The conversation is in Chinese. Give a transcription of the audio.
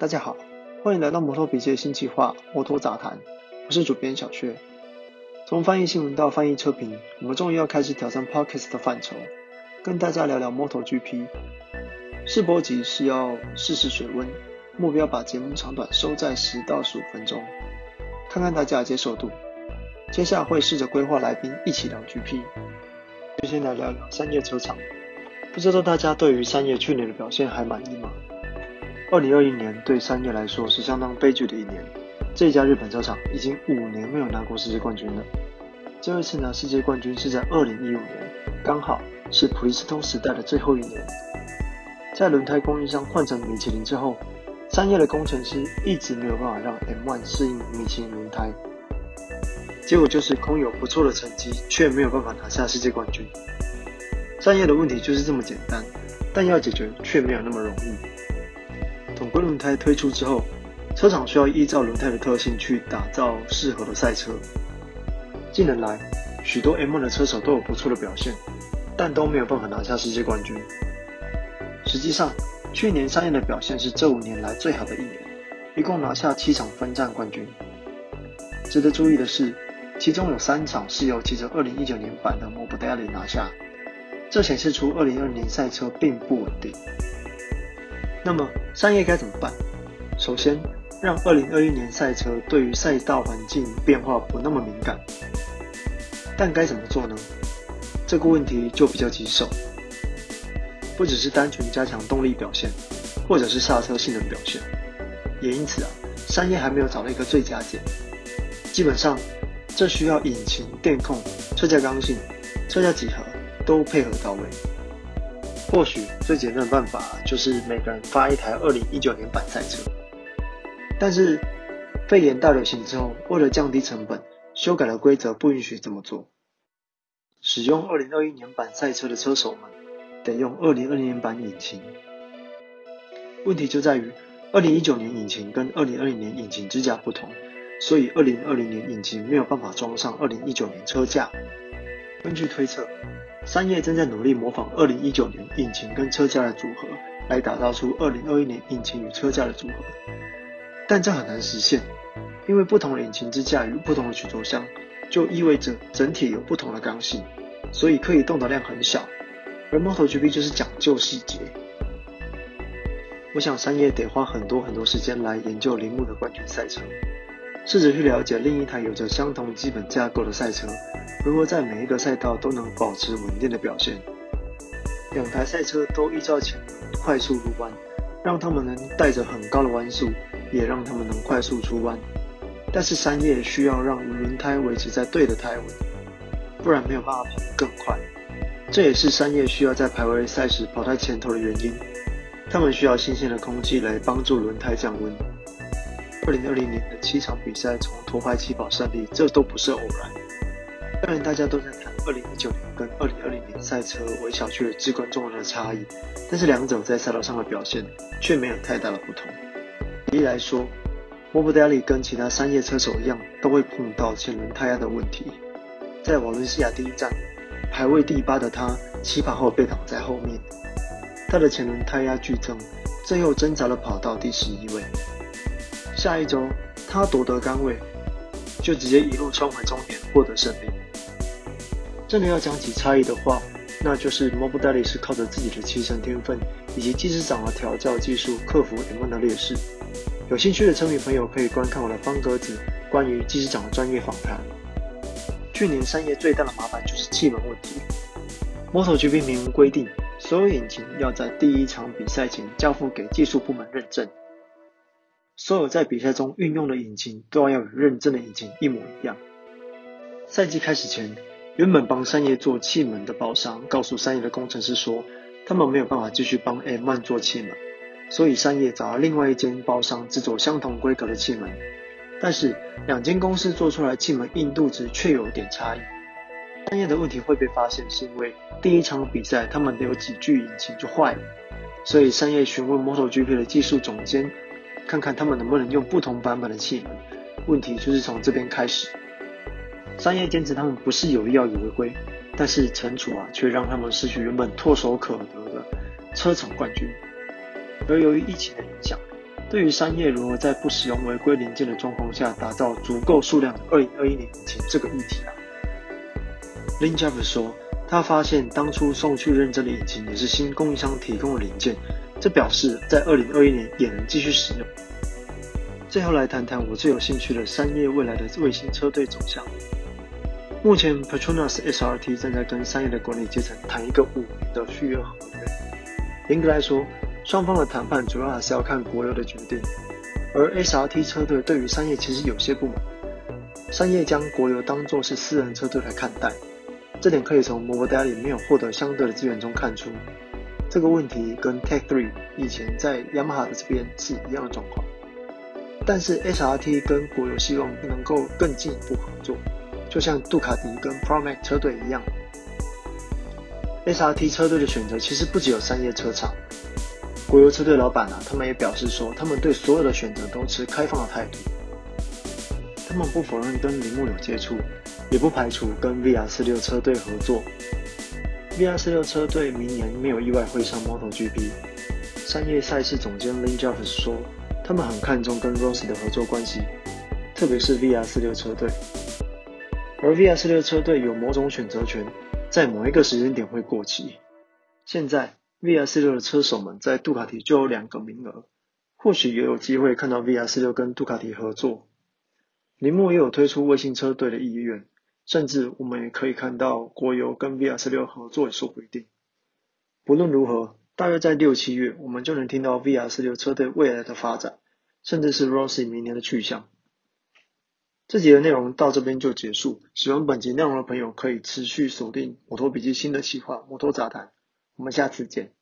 大家好，欢迎来到摩托笔记的新计划——摩托杂谈。我是主编小薛。从翻译新闻到翻译车评，我们终于要开始挑战 Podcast 的范畴，跟大家聊聊 MotoGP。试播集是要试试水温，目标把节目长短收在十到十五分钟，看看大家的接受度。接下来会试着规划来宾一起聊 GP。就先来聊聊三叶车厂。不知道大家对于三叶去年的表现还满意吗？二零二一年对三叶来说是相当悲剧的一年。这家日本车厂已经五年没有拿过世界冠军了。最后一次拿世界冠军是在二零一五年，刚好是普利司通时代的最后一年。在轮胎供应商换成米其林之后，三叶的工程师一直没有办法让 M1 适应米其林轮胎，结果就是空有不错的成绩，却没有办法拿下世界冠军。三叶的问题就是这么简单，但要解决却没有那么容易。统规轮胎推出之后，车厂需要依照轮胎的特性去打造适合的赛车。近年来，许多 M1 的车手都有不错的表现，但都没有办法拿下世界冠军。实际上，去年三叶的表现是这五年来最好的一年，一共拿下七场分站冠军。值得注意的是，其中有三场是由骑着2019年版的 Morbidelli 拿下，这显示出2020年赛车并不稳定。那么三叶该怎么办？首先，让2021年赛车对于赛道环境变化不那么敏感。但该怎么做呢？这个问题就比较棘手。不只是单纯加强动力表现，或者是刹车性能表现，也因此啊，三叶还没有找到一个最佳解。基本上，这需要引擎、电控、车架刚性、车架几何都配合到位。或许最简单的办法就是每个人发一台2019年版赛车，但是肺炎大流行之后，为了降低成本，修改了规则，不允许这么做。使用2021年版赛车的车手们得用2020年版引擎。问题就在于2019年引擎跟2020年引擎支架不同，所以2020年引擎没有办法装上2019年车架。根据推测。三叶正在努力模仿2019年引擎跟车架的组合，来打造出2021年引擎与车架的组合。但这很难实现，因为不同的引擎支架与不同的曲轴箱，就意味着整体有不同的刚性，所以可以动的量很小。而 MotoGP 就是讲究细节。我想三叶得花很多很多时间来研究铃木的冠军赛车。试着去了解另一台有着相同基本架构的赛车，如何在每一个赛道都能保持稳定的表现。两台赛车都依照前快速入弯，让他们能带着很高的弯速，也让他们能快速出弯。但是三叶需要让轮胎维持在对的胎温，不然没有办法跑得更快。这也是三叶需要在排位赛时跑在前头的原因。他们需要新鲜的空气来帮助轮胎降温。二零二零年的七场比赛从头排起跑胜利，这都不是偶然。当然，大家都在谈二零一九年跟二零二零年赛车微小却至关重要的差异，但是两者在赛道上的表现却没有太大的不同。举例来说，Morbidelli 跟其他三叶车手一样，都会碰到前轮胎压的问题。在瓦伦西亚第一站，排位第八的他起跑后被挡在后面，他的前轮胎压剧增，最后挣扎的跑到第十一位。下一周，他夺得杆位，就直接一路冲回终点，获得胜利。真的要讲起差异的话，那就是 Morbidelli 是靠着自己的骑乘天分以及技师长的调教技术克服 M1 的劣势。有兴趣的车迷朋友可以观看我的方格子关于技师长的专业访谈。去年三月最大的麻烦就是气门问题。MotoGP 明文规定，所有引擎要在第一场比赛前交付给技术部门认证。所有在比赛中运用的引擎都要与认证的引擎一模一样。赛季开始前，原本帮三叶做气门的包商告诉三叶的工程师说，他们没有办法继续帮 M1 做气门，所以三叶找了另外一间包商制作相同规格的气门。但是两间公司做出来气门硬度值却有点差异。三叶的问题会被发现，是因为第一场比赛他们的有几具引擎就坏了，所以三叶询问 MotoGP 的技术总监。看看他们能不能用不同版本的气门，问题就是从这边开始。三叶坚持他们不是有意要以违规，但是惩处啊却让他们失去原本唾手可得的车厂冠军。而由于疫情的影响，对于山叶如何在不使用违规零件的状况下打造足够数量的2021年引擎这个议题啊 linja 说，他发现当初送去认证的引擎也是新供应商提供的零件，这表示在2021年也能继续使用。最后来谈谈我最有兴趣的山叶未来的卫星车队走向。目前 Petronas SRT 正在跟商业的管理阶层谈一个五年的续约合约。严格来说，双方的谈判主要还是要看国油的决定。而 SRT 车队对于山叶其实有些不满，山叶将国油当作是私人车队来看待，这点可以从 Morbidelli 没有获得相对的资源中看出。这个问题跟 Tech Three 以前在雅马哈的这边是一样的状况。但是 SRT 跟国油希望能够更进一步合作，就像杜卡迪跟 Pramac 车队一样。SRT 车队的选择其实不只有三叶车厂，国油车队老板啊，他们也表示说，他们对所有的选择都持开放的态度。他们不否认跟铃木有接触，也不排除跟 VR46 车队合作。VR46 车队明年没有意外会上 MotoGP。三叶赛事总监 Lin Jeffers 说。他们很看重跟 Rossi 的合作关系，特别是 VR46 车队。而 VR46 车队有某种选择权，在某一个时间点会过期。现在 VR46 的车手们在杜卡迪就有两个名额，或许也有机会看到 VR46 跟杜卡迪合作。铃木也有推出卫星车队的意愿，甚至我们也可以看到国油跟 VR46 合作也说不定。不论如何。大约在六七月，我们就能听到 VR46 车队未来的发展，甚至是 Rossi 明年的去向。这集的内容到这边就结束。喜欢本集内容的朋友可以持续锁定摩托笔记新的企划摩托杂谈。我们下次见。